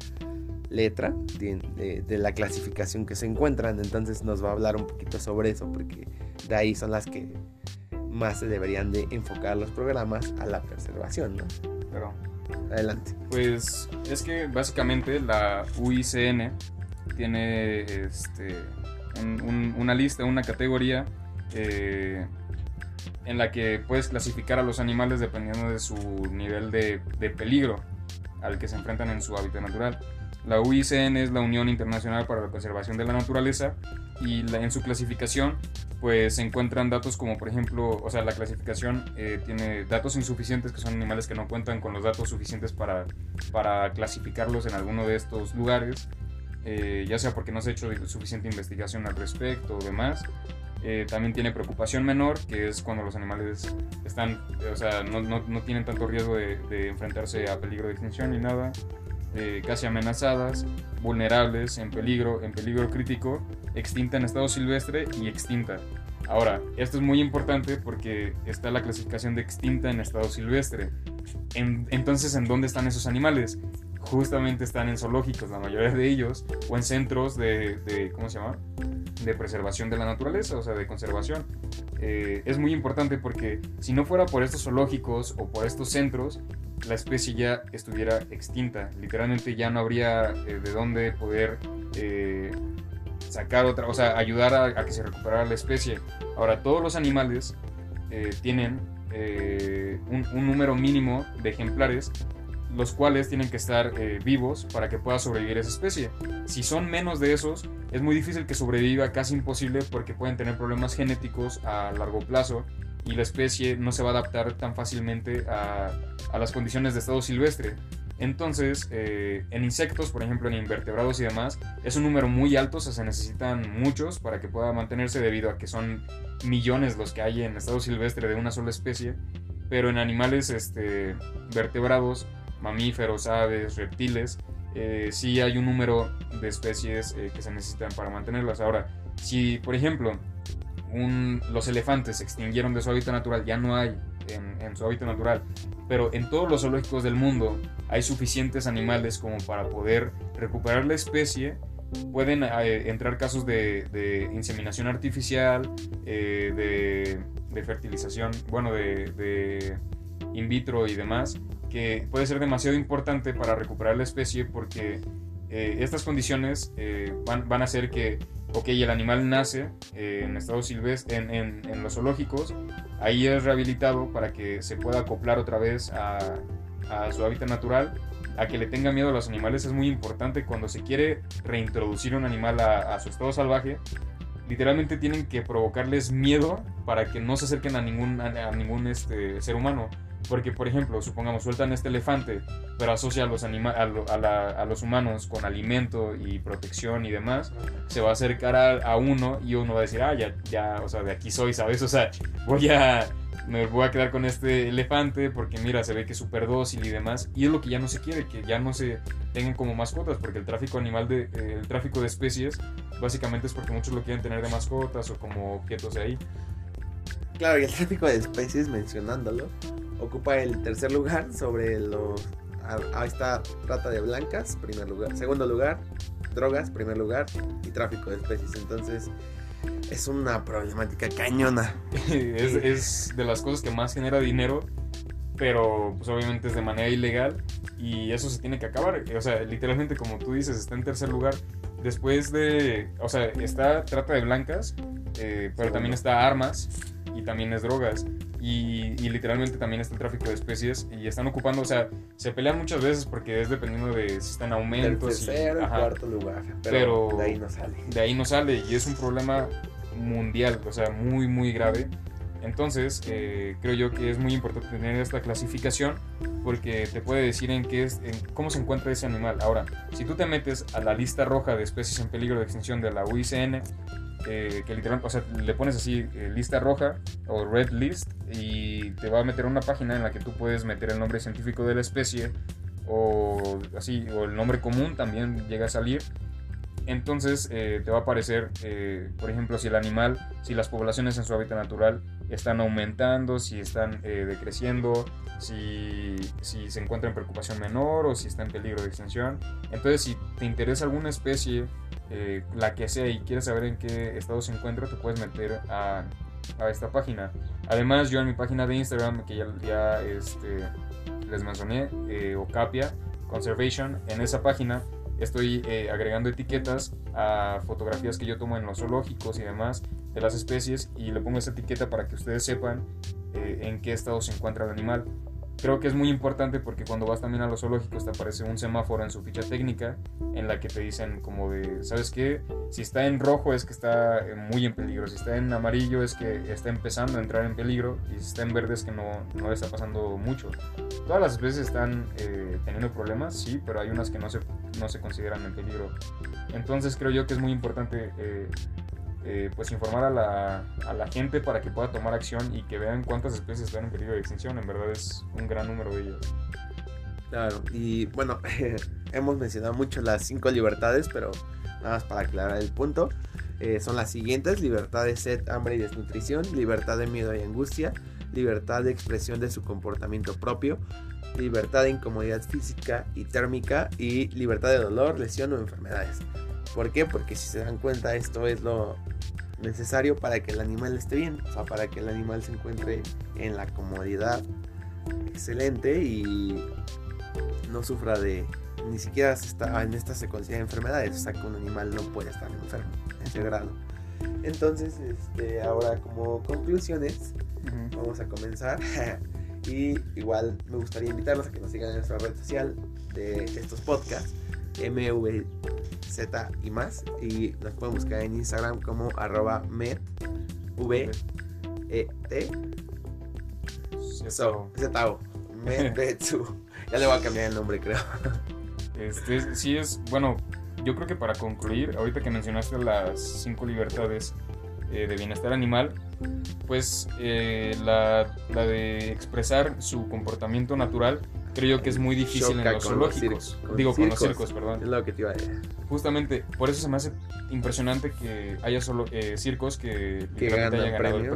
letra de, de- de la clasificación que se encuentran. Entonces nos va a hablar un poquito sobre eso, porque de ahí son las que más se deberían de enfocar los programas a la preservación, ¿no? Pero, Adelante. pues es que básicamente la UICN tiene este, un- un- una lista, una categoría eh, en la que puedes clasificar a los animales dependiendo de su nivel de, de peligro al que se enfrentan en su hábitat natural. La UICN es la Unión Internacional para la Conservación de la Naturaleza y la- en su clasificación pues se encuentran datos como por ejemplo, o sea, la clasificación eh, tiene datos insuficientes que son animales que no cuentan con los datos suficientes para, para clasificarlos en alguno de estos lugares, eh, ya sea porque no se ha hecho suficiente investigación al respecto o demás. Eh, también tiene preocupación menor, que es cuando los animales están, o sea, no, no- no tienen tanto riesgo de, de enfrentarse a peligro de extinción ni nada. Eh, casi amenazadas, vulnerables, en peligro, en peligro crítico, extinta en estado silvestre y extinta. Ahora, esto es muy importante porque está la clasificación de extinta en estado silvestre. En- entonces, ¿en dónde están esos animales? Justamente están en zoológicos, la mayoría de ellos, o en centros de, de- ¿cómo se llama? De preservación de la naturaleza, o sea, de conservación. Eh, es muy importante porque si no fuera por estos zoológicos o por estos centros, la especie ya estuviera extinta. Literalmente ya no habría eh, de dónde poder eh, sacar otra, o sea, ayudar a, que se recuperara la especie. Ahora, todos los animales tienen un número mínimo de ejemplares, los cuales tienen que estar eh, vivos para que pueda sobrevivir esa especie. Si son menos de esos, es muy difícil que sobreviva, casi imposible, porque pueden tener problemas genéticos a largo plazo y la especie no se va a adaptar tan fácilmente a, a las condiciones de estado silvestre. Entonces, eh, en insectos, por ejemplo, en invertebrados y demás, es un número muy alto, o sea, se necesitan muchos para que pueda mantenerse debido a que son millones los que hay en estado silvestre de una sola especie. Pero en animales este, vertebrados, mamíferos, aves, reptiles, eh, sí hay un número de especies eh, que se necesitan para mantenerlas. Ahora, si, por ejemplo, los elefantes se extinguieron de su hábitat natural, ya no hay en, su hábitat natural, pero en todos los zoológicos del mundo hay suficientes animales como para poder recuperar la especie. Pueden eh, entrar casos de, de inseminación artificial, eh, de, de fertilización, bueno, de, de in vitro y demás, que puede ser demasiado importante para recuperar la especie porque eh, estas condiciones eh, van, van a hacer que, ok, el animal nace eh, en estado silvestre, en, en- los zoológicos, ahí es rehabilitado para que se pueda acoplar otra vez a, su hábitat natural. A que le tenga miedo a los animales es muy importante cuando se quiere reintroducir un animal a, a su estado salvaje. Literalmente tienen que provocarles miedo para que no se acerquen a ningún, a ningún este, ser humano. Porque, por ejemplo, supongamos, sueltan este elefante, pero asocia a los, anima a, lo- a la- a los humanos con alimento y protección y demás, se va a acercar a, uno y uno va a decir, ah, ya, ya, o sea, de aquí soy, ¿sabes? O sea, voy a, me voy a quedar con este elefante porque mira, se ve que es súper dócil y demás. Y es lo que ya no se quiere, que ya no se tengan como mascotas, porque el tráfico animal, de, eh, el tráfico de especies, básicamente es porque muchos lo quieren tener de mascotas o como objetos de ahí. Claro, y el tráfico de especies, mencionándolo, ocupa el tercer lugar sobre los... Ahí está trata de blancas, primer lugar. Segundo lugar, drogas, primer lugar, y tráfico de especies. Entonces, es una problemática cañona. es, es, de las cosas que más genera dinero, pero pues obviamente es de manera ilegal y eso se tiene que acabar. O sea, literalmente como tú dices, está en tercer lugar. Después de, o sea, está trata de blancas, eh, pero también está armas y también es drogas. Y, y, literalmente también está el tráfico de especies y están ocupando, o sea, se pelean muchas veces porque es dependiendo de si está en aumento. tercero, y, cuarto lugar, pero, de ahí no sale. De ahí no sale y es un problema mundial, o sea, muy, muy grave. Entonces, eh, creo yo que es muy importante tener esta clasificación porque te puede decir en qué es, en cómo se encuentra ese animal. Ahora, si tú te metes a la lista roja de especies en peligro de extinción de la UICN, eh, que literalmente, o sea, le pones así eh, lista roja o red list y te va a meter una página en la que tú puedes meter el nombre científico de la especie o así, o el nombre común también llega a salir. Entonces eh, te va a aparecer, por ejemplo, si el animal, si las poblaciones en su hábitat natural están aumentando, si están decreciendo, si, si, se encuentra en preocupación menor o si está en peligro de extinción. Entonces, si te interesa alguna especie eh, la que sea y quieres saber en qué estado se encuentra, te puedes meter a, a esta página. Además, yo en mi página de Instagram, que ya, ya este, les mencioné, eh, Ocapia Conservation, en esa página estoy eh, agregando etiquetas a fotografías que yo tomo en los zoológicos y demás de las especies y le pongo esa etiqueta para que ustedes sepan eh, en qué estado se encuentra el animal Creo que es muy importante porque cuando vas también a los zoológicos te aparece un semáforo en su ficha técnica en la que te dicen como de, ¿sabes qué? Si está en rojo es que está eh, muy en peligro, si está en amarillo es que está empezando a entrar en peligro y si está en verde es que no, no le está pasando mucho. Todas las especies están eh, teniendo problemas, sí, pero hay unas que no se, no se consideran en peligro. Entonces creo yo que es muy importante eh, eh, pues informar a la, a la, gente para que pueda tomar acción y que vean cuántas especies están en peligro de extinción. En verdad es un gran número de ellas. Claro, y bueno, hemos mencionado mucho las cinco libertades, pero nada más para aclarar el punto. Eh, son las siguientes, libertad de sed, hambre y desnutrición, libertad de miedo y angustia, libertad de expresión de su comportamiento propio, libertad de incomodidad física y térmica y libertad de dolor, lesión o enfermedades. ¿Por qué? Porque si se dan cuenta esto es lo necesario para que el animal esté bien, o sea, para que el animal se encuentre en la comodidad excelente y no sufra de ni siquiera está, en esta se considera enfermedades, o sea que un animal no puede estar enfermo en ese grado. Entonces, este, ahora como conclusiones, vamos a comenzar. y igual me gustaría invitarlos a que nos sigan en nuestra red social de estos podcasts, MV Z y más. Y nos pueden buscar en Instagram como arroba med, v, e, t, so, Z, Ya le voy a cambiar el nombre, creo. Este, sí es, bueno, yo creo que para concluir, ahorita que mencionaste las cinco libertades eh, de bienestar animal, pues eh, la, la, de expresar su comportamiento natural creo que es muy difícil en los zoológicos. Digo, con los circos, perdón. Es lo que te iba a decir. Justamente, por eso se me hace impresionante que haya solo eh, circos que, que hayan ganado el premio.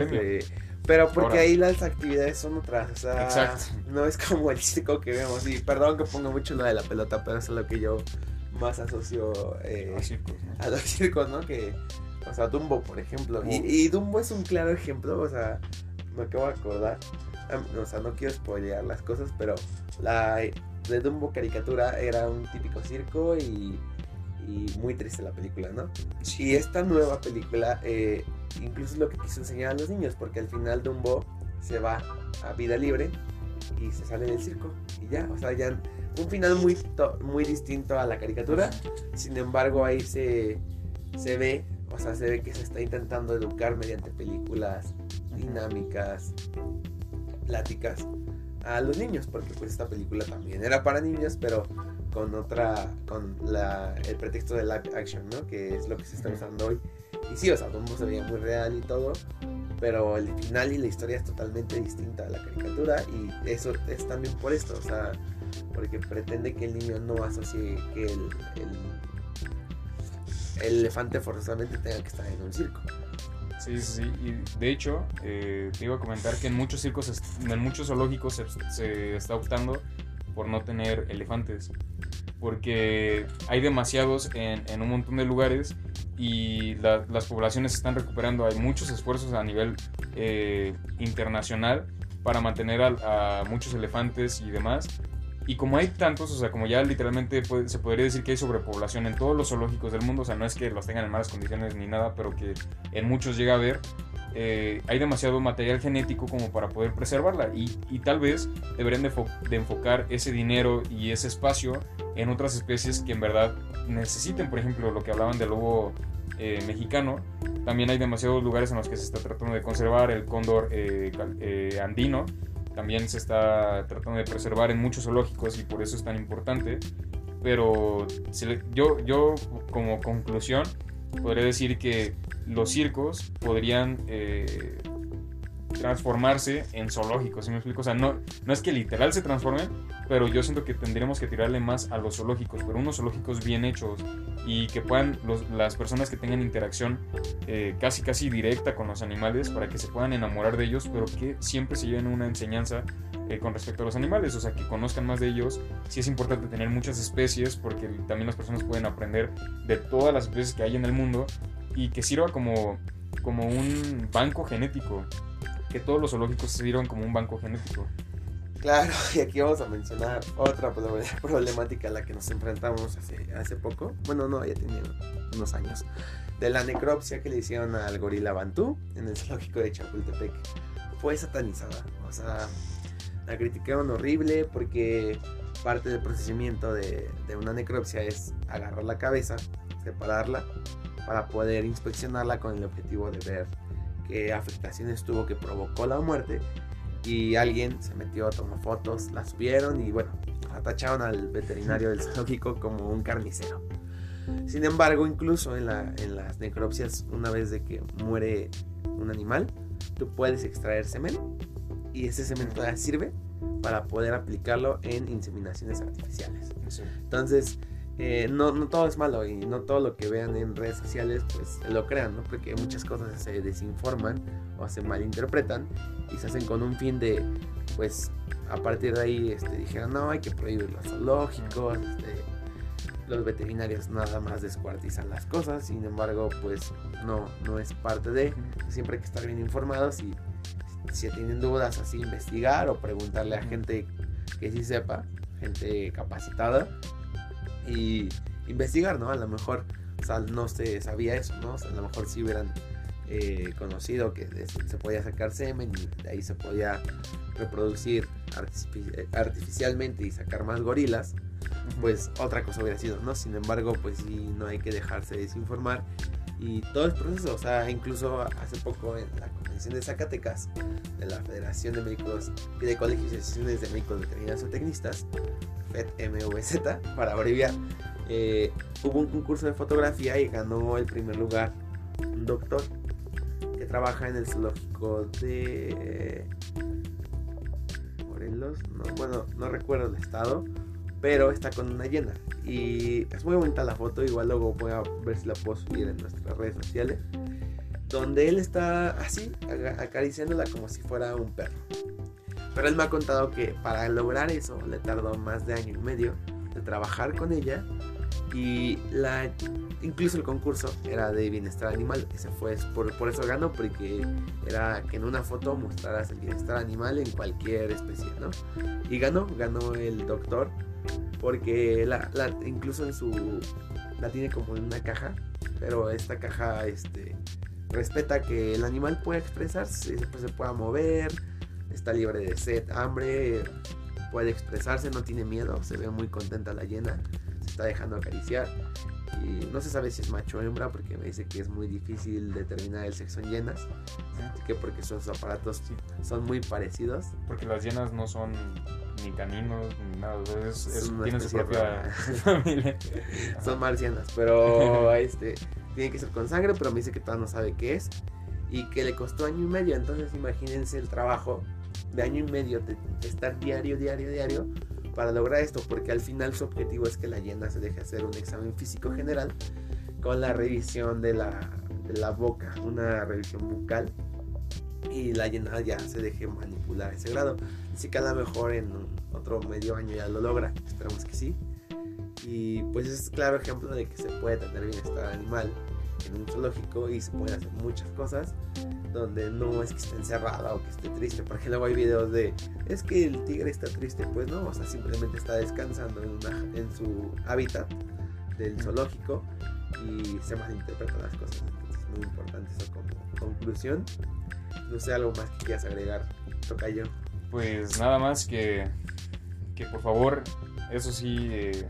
Pero porque ahí las actividades son otras, o sea, Exacto. no es como el circo que vemos. Y perdón que ponga mucho lo de la pelota, pero eso es lo que yo más asocio eh, a, circos, a los circos, ¿no? Que, o sea, Dumbo, por ejemplo. Y, y Dumbo es un claro ejemplo, o sea, me acabo de acordar o sea, no quiero spoilear las cosas, pero la de Dumbo caricatura era un típico circo y, muy triste la película, ¿no? Y esta nueva película eh, incluso es lo que quiso enseñar a los niños, porque al final Dumbo se va a vida libre y se sale del circo y ya, o sea, ya un final muy, muy distinto a la caricatura, sin embargo ahí se, se ve, o sea, se ve que se está intentando educar mediante películas dinámicas, pláticas a los niños, porque pues esta película también era para niños, pero con otra, con la, el pretexto de live action, ¿no? Que es lo que se está usando hoy. Y sí, o sea, Dumbo se veía muy real y todo, pero el final y la historia es totalmente distinta a la caricatura y eso es también por esto, o sea, porque pretende que el niño no asocie que el, el, elefante forzosamente tenga que estar en un circo. Sí, sí, sí. Y de hecho, eh, te iba a comentar que en muchos circos, en muchos zoológicos se, se, está optando por no tener elefantes. Porque hay demasiados en, en un montón de lugares y las poblaciones se están recuperando. Hay muchos esfuerzos a nivel eh, internacional para mantener a, muchos elefantes y demás. Y como hay tantos, o sea, como ya literalmente se podría decir que hay sobrepoblación en todos los zoológicos del mundo, o sea, no es que los tengan en malas condiciones ni nada, pero que en muchos llega a haber, eh, hay demasiado material genético como para poder preservarla. Y, y tal vez deberían de, de, enfocar ese dinero y ese espacio en otras especies que en verdad necesiten, por ejemplo, lo que hablaban del lobo eh, mexicano. También hay demasiados lugares en los que se está tratando de conservar el cóndor eh, eh, andino. También se está tratando de preservar en muchos zoológicos y por eso es tan importante. Pero yo, yo como conclusión podría decir que los circos podrían transformarse en zoológicos, ¿sí me explico? O sea, no, no es que literal se transformen, pero yo siento que tendríamos que tirarle más a los zoológicos, pero unos zoológicos bien hechos y que puedan las personas que tengan interacción eh, casi casi directa con los animales para que se puedan enamorar de ellos, pero que siempre se lleven una enseñanza eh, con respecto a los animales, o sea, que conozcan más de ellos. Sí es importante tener muchas especies porque también las personas pueden aprender de todas las especies que hay en el mundo y que sirva como, como un banco genético que todos los zoológicos sirvan como un banco genético. Claro, y aquí vamos a mencionar otra problemática a la que nos enfrentamos hace, poco. Bueno, no, ya tenía unos años. De la necropsia que le hicieron al gorila Bantú en el zoológico de Chapultepec. Fue satanizada. O sea, la criticaron horrible porque parte del procedimiento de una necropsia es agarrar la cabeza, separarla, para poder inspeccionarla con el objetivo de ver qué afectaciones tuvo que provocó la muerte. Y alguien se metió, tomó fotos, las subieron y bueno, atacharon al veterinario del zoológico como un carnicero. Sin embargo, incluso en, la, en las necropsias, una vez de que muere un animal, tú puedes extraer semen y ese semen todavía sirve para poder aplicarlo en inseminaciones artificiales. Entonces, eh, no, no todo es malo y no todo lo que vean en redes sociales pues lo crean, ¿no? Porque muchas cosas se desinforman o se malinterpretan y se hacen con un fin de, pues, a partir de ahí este, dijeron, no, hay que prohibir los zoológicos, este, los veterinarios nada más descuartizan las cosas, sin embargo, pues no, no es parte de, siempre hay que estar bien informados y si tienen dudas así investigar o preguntarle a gente que sí sepa, gente capacitada y investigar, ¿no? A lo mejor, o sea, no se sabía eso, ¿no? O sea, a lo mejor si hubieran eh, conocido que se podía sacar semen y de ahí se podía reproducir artificialmente y sacar más gorilas, pues otra cosa hubiera sido, ¿no? Sin embargo, pues sí, no hay que dejarse desinformar y todo el proceso, o sea, incluso hace poco en la convención de Zacatecas de la Federación de Médicos y de Colegios y Asociaciones de Médicos Veterinarios o Tecnistas, FEDMVZ para abreviar, eh, hubo un concurso de fotografía y ganó el primer lugar un doctor que trabaja en el zoológico de Morelos, no, bueno, no recuerdo el estado, pero está con una llena. Y es muy bonita la foto, igual luego voy a ver si la puedo subir en nuestras redes sociales, donde él está así, acariciándola como si fuera un perro. Pero él me ha contado que para lograr eso le tardó más de año y medio de trabajar con ella y la incluso el concurso era de bienestar animal. Ese fue por, por eso ganó porque era que en una foto mostraras el bienestar animal en cualquier especie no y ganó ganó el doctor porque la, la, incluso en su la tiene como en una caja pero esta caja este respeta que el animal pueda expresarse pues, se pueda mover está libre de sed, hambre, puede expresarse, no tiene miedo, se ve muy contenta la llena, se está dejando acariciar. Y no se sabe si es macho o hembra porque me dice que es muy difícil determinar el sexo en llenas. que porque sus aparatos son muy parecidos. Porque las llenas no son ni caninos ni nada, es, tienen su propia familia. son marcianas, pero este tiene que ser con sangre, pero me dice que todavía no sabe qué es y que le costó año y medio. Entonces imagínense el trabajo de año y medio de estar diario, diario, diario para lograr esto, porque al final su objetivo es que la llena se deje hacer un examen físico general con la revisión de la, de la boca, una revisión bucal y la llena ya se deje manipular ese grado. Así que a lo mejor en otro medio año ya lo logra, esperamos que sí. Y pues es claro ejemplo de que se puede tener bienestar animal en un zoológico y se pueden hacer muchas cosas donde no es que esté encerrada o que esté triste, porque luego hay videos de es que el tigre está triste, pues no, o sea, simplemente está descansando en, una, en su hábitat del zoológico y se malinterpretan las cosas, entonces es muy importante eso como conclusión. No sé, algo más que quieras agregar, toca yo. Pues nada más que, que por favor, eso sí, eh,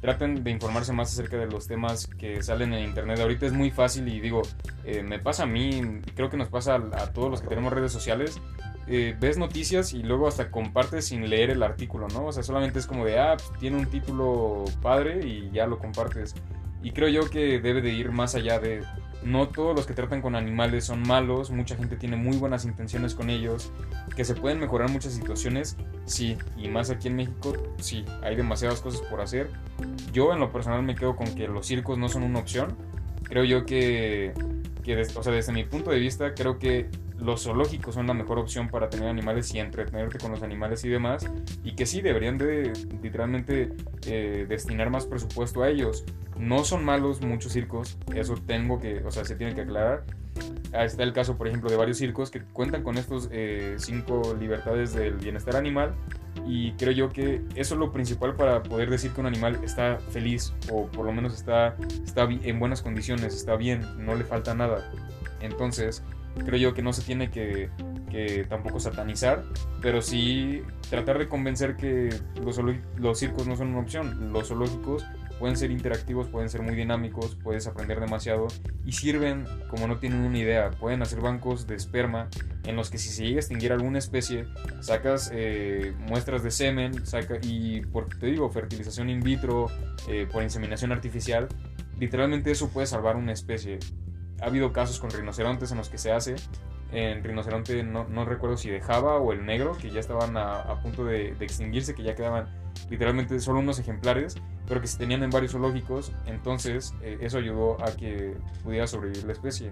traten de informarse más acerca de los temas que salen en internet. Ahorita es muy fácil y digo, eh, me pasa a mí, creo que nos pasa a, todos los que tenemos redes sociales. Eh, ves noticias y luego hasta compartes sin leer el artículo, ¿no? O sea, solamente es como de, ah, pues, tiene un título padre y ya lo compartes. Y creo yo que debe de ir más allá de, no todos los que tratan con animales son malos, mucha gente tiene muy buenas intenciones con ellos, que se pueden mejorar muchas situaciones, sí, y más aquí en México, sí, hay demasiadas cosas por hacer. Yo en lo personal me quedo con que los circos no son una opción, creo yo que, que o sea, desde mi punto de vista, creo que los zoológicos son la mejor opción para tener animales y entretenerte con los animales y demás, y que sí deberían de literalmente eh, destinar más presupuesto a ellos. No son malos muchos circos, eso tengo que, o sea, se tiene que aclarar. Ahí está el caso, por ejemplo, de varios circos que cuentan con estos eh, cinco libertades del bienestar animal y creo yo que eso es lo principal para poder decir que un animal está feliz o por lo menos está, está en buenas condiciones, está bien, no le falta nada. Entonces, creo yo que no se tiene que, tampoco satanizar, pero sí tratar de convencer que los, los circos no son una opción. Los zoológicos pueden ser interactivos, pueden ser muy dinámicos, puedes aprender demasiado y sirven como no tienen una idea. Pueden hacer bancos de esperma en los que si se llega a extinguir alguna especie, sacas eh, muestras de semen saca, y, por te digo, fertilización in vitro, eh, por inseminación artificial, literalmente eso puede salvar una especie ha habido casos con rinocerontes en los que se hace. En rinoceronte no, no recuerdo si de Java o el negro, que ya estaban a, punto de, extinguirse, que ya quedaban literalmente solo unos ejemplares, pero que se tenían en varios zoológicos. Entonces eh, eso ayudó a que pudiera sobrevivir la especie.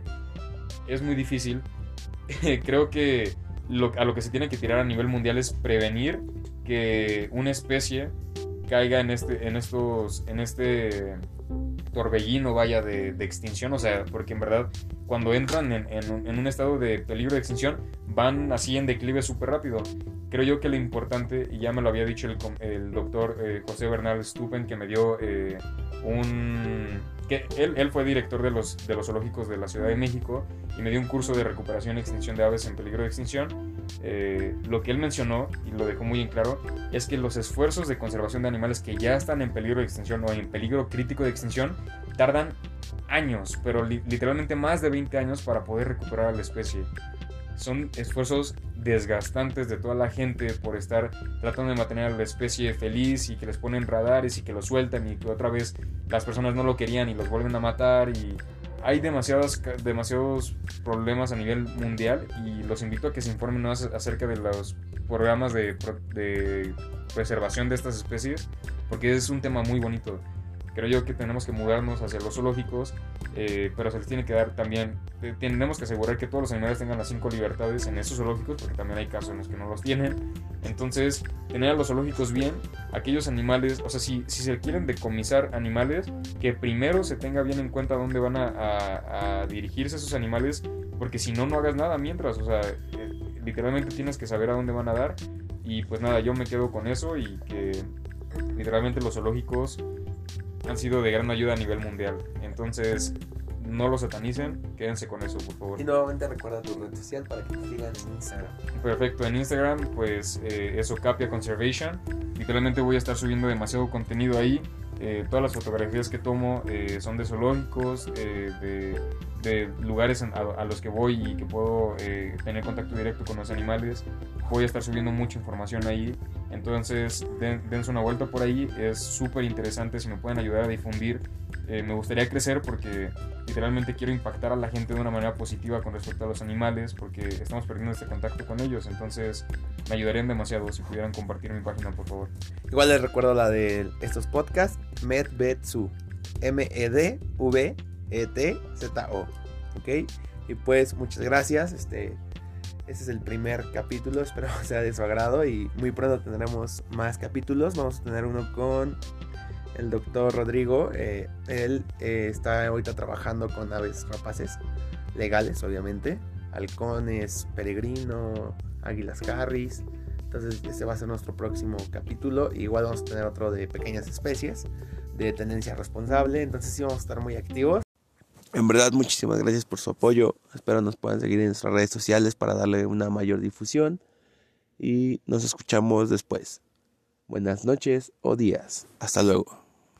Es muy difícil. Creo que lo, a lo que se tiene que tirar a nivel mundial es prevenir que una especie caiga en este, en estos, en este torbellino vaya de, extinción, o sea, porque en verdad cuando entran en, un estado de peligro de extinción van así en declive súper rápido. Creo yo que lo importante, y ya me lo había dicho el, doctor eh, José Bernal Stupen, que me dio eh, un... que él, él, fue director de los, de los zoológicos de la Ciudad de México y me dio un curso de recuperación y extinción de aves en peligro de extinción. Eh, lo que él mencionó, y lo dejó muy en claro, es que los esfuerzos de conservación de animales que ya están en peligro de extinción o en peligro crítico de extinción tardan años, pero literalmente más de 20 años para poder recuperar a la especie. Son esfuerzos desgastantes de toda la gente por estar tratando de mantener a la especie feliz y que les ponen radares y que lo sueltan y que otra vez las personas no lo querían y los vuelven a matar y hay demasiados, demasiados problemas a nivel mundial y los invito a que se informen más acerca de los programas de, de preservación de estas especies porque es un tema muy bonito creo yo que tenemos que mudarnos hacia los zoológicos, eh, pero se les tiene que dar también, tenemos que asegurar que todos los animales tengan las cinco libertades en esos zoológicos, porque también hay casos en los que no los tienen. Entonces, tener a los zoológicos bien, aquellos animales, o sea, si, si se quieren decomisar animales, que primero se tenga bien en cuenta dónde van a, dirigirse esos animales, porque si no, no hagas nada mientras, o sea, eh, literalmente tienes que saber a dónde van a dar. Y pues nada, yo me quedo con eso y que literalmente los zoológicos han sido de gran ayuda a nivel mundial. Entonces, no lo satanicen, quédense con eso, por favor. Y nuevamente recuerda tu red social para que te sigan en Instagram. Perfecto, en Instagram, pues eh, eso, Capia Conservation. Literalmente voy a estar subiendo demasiado contenido ahí. Eh, todas las fotografías que tomo eh, son de zoológicos, de, de, lugares a, los que voy y que puedo tener contacto directo con los animales. Voy a estar subiendo mucha información ahí Entonces, dense una vuelta por ahí, es súper interesante, si me pueden ayudar a difundir, eh, me gustaría crecer porque literalmente quiero impactar a la gente de una manera positiva con respecto a los animales, porque estamos perdiendo este contacto con ellos, entonces me ayudarían demasiado si pudieran compartir mi página, por favor. Igual les recuerdo la de estos podcasts, MedVetZoo, M-E-D-V-E-T-Z-O, ¿ok? Y pues muchas gracias, este... Este es el primer capítulo, espero sea de su agrado y muy pronto tendremos más capítulos. Vamos a tener uno con el doctor Rodrigo. Eh, él eh, está ahorita trabajando con aves rapaces, legales obviamente, halcones, peregrino, águilas carris. Entonces este va a ser nuestro próximo capítulo. Igual vamos a tener otro de pequeñas especies, de tendencia responsable. Entonces sí vamos a estar muy activos. En verdad, muchísimas gracias por su apoyo. Espero nos puedan seguir en nuestras redes sociales para darle una mayor difusión. Y nos escuchamos después. Buenas noches o días. Hasta luego.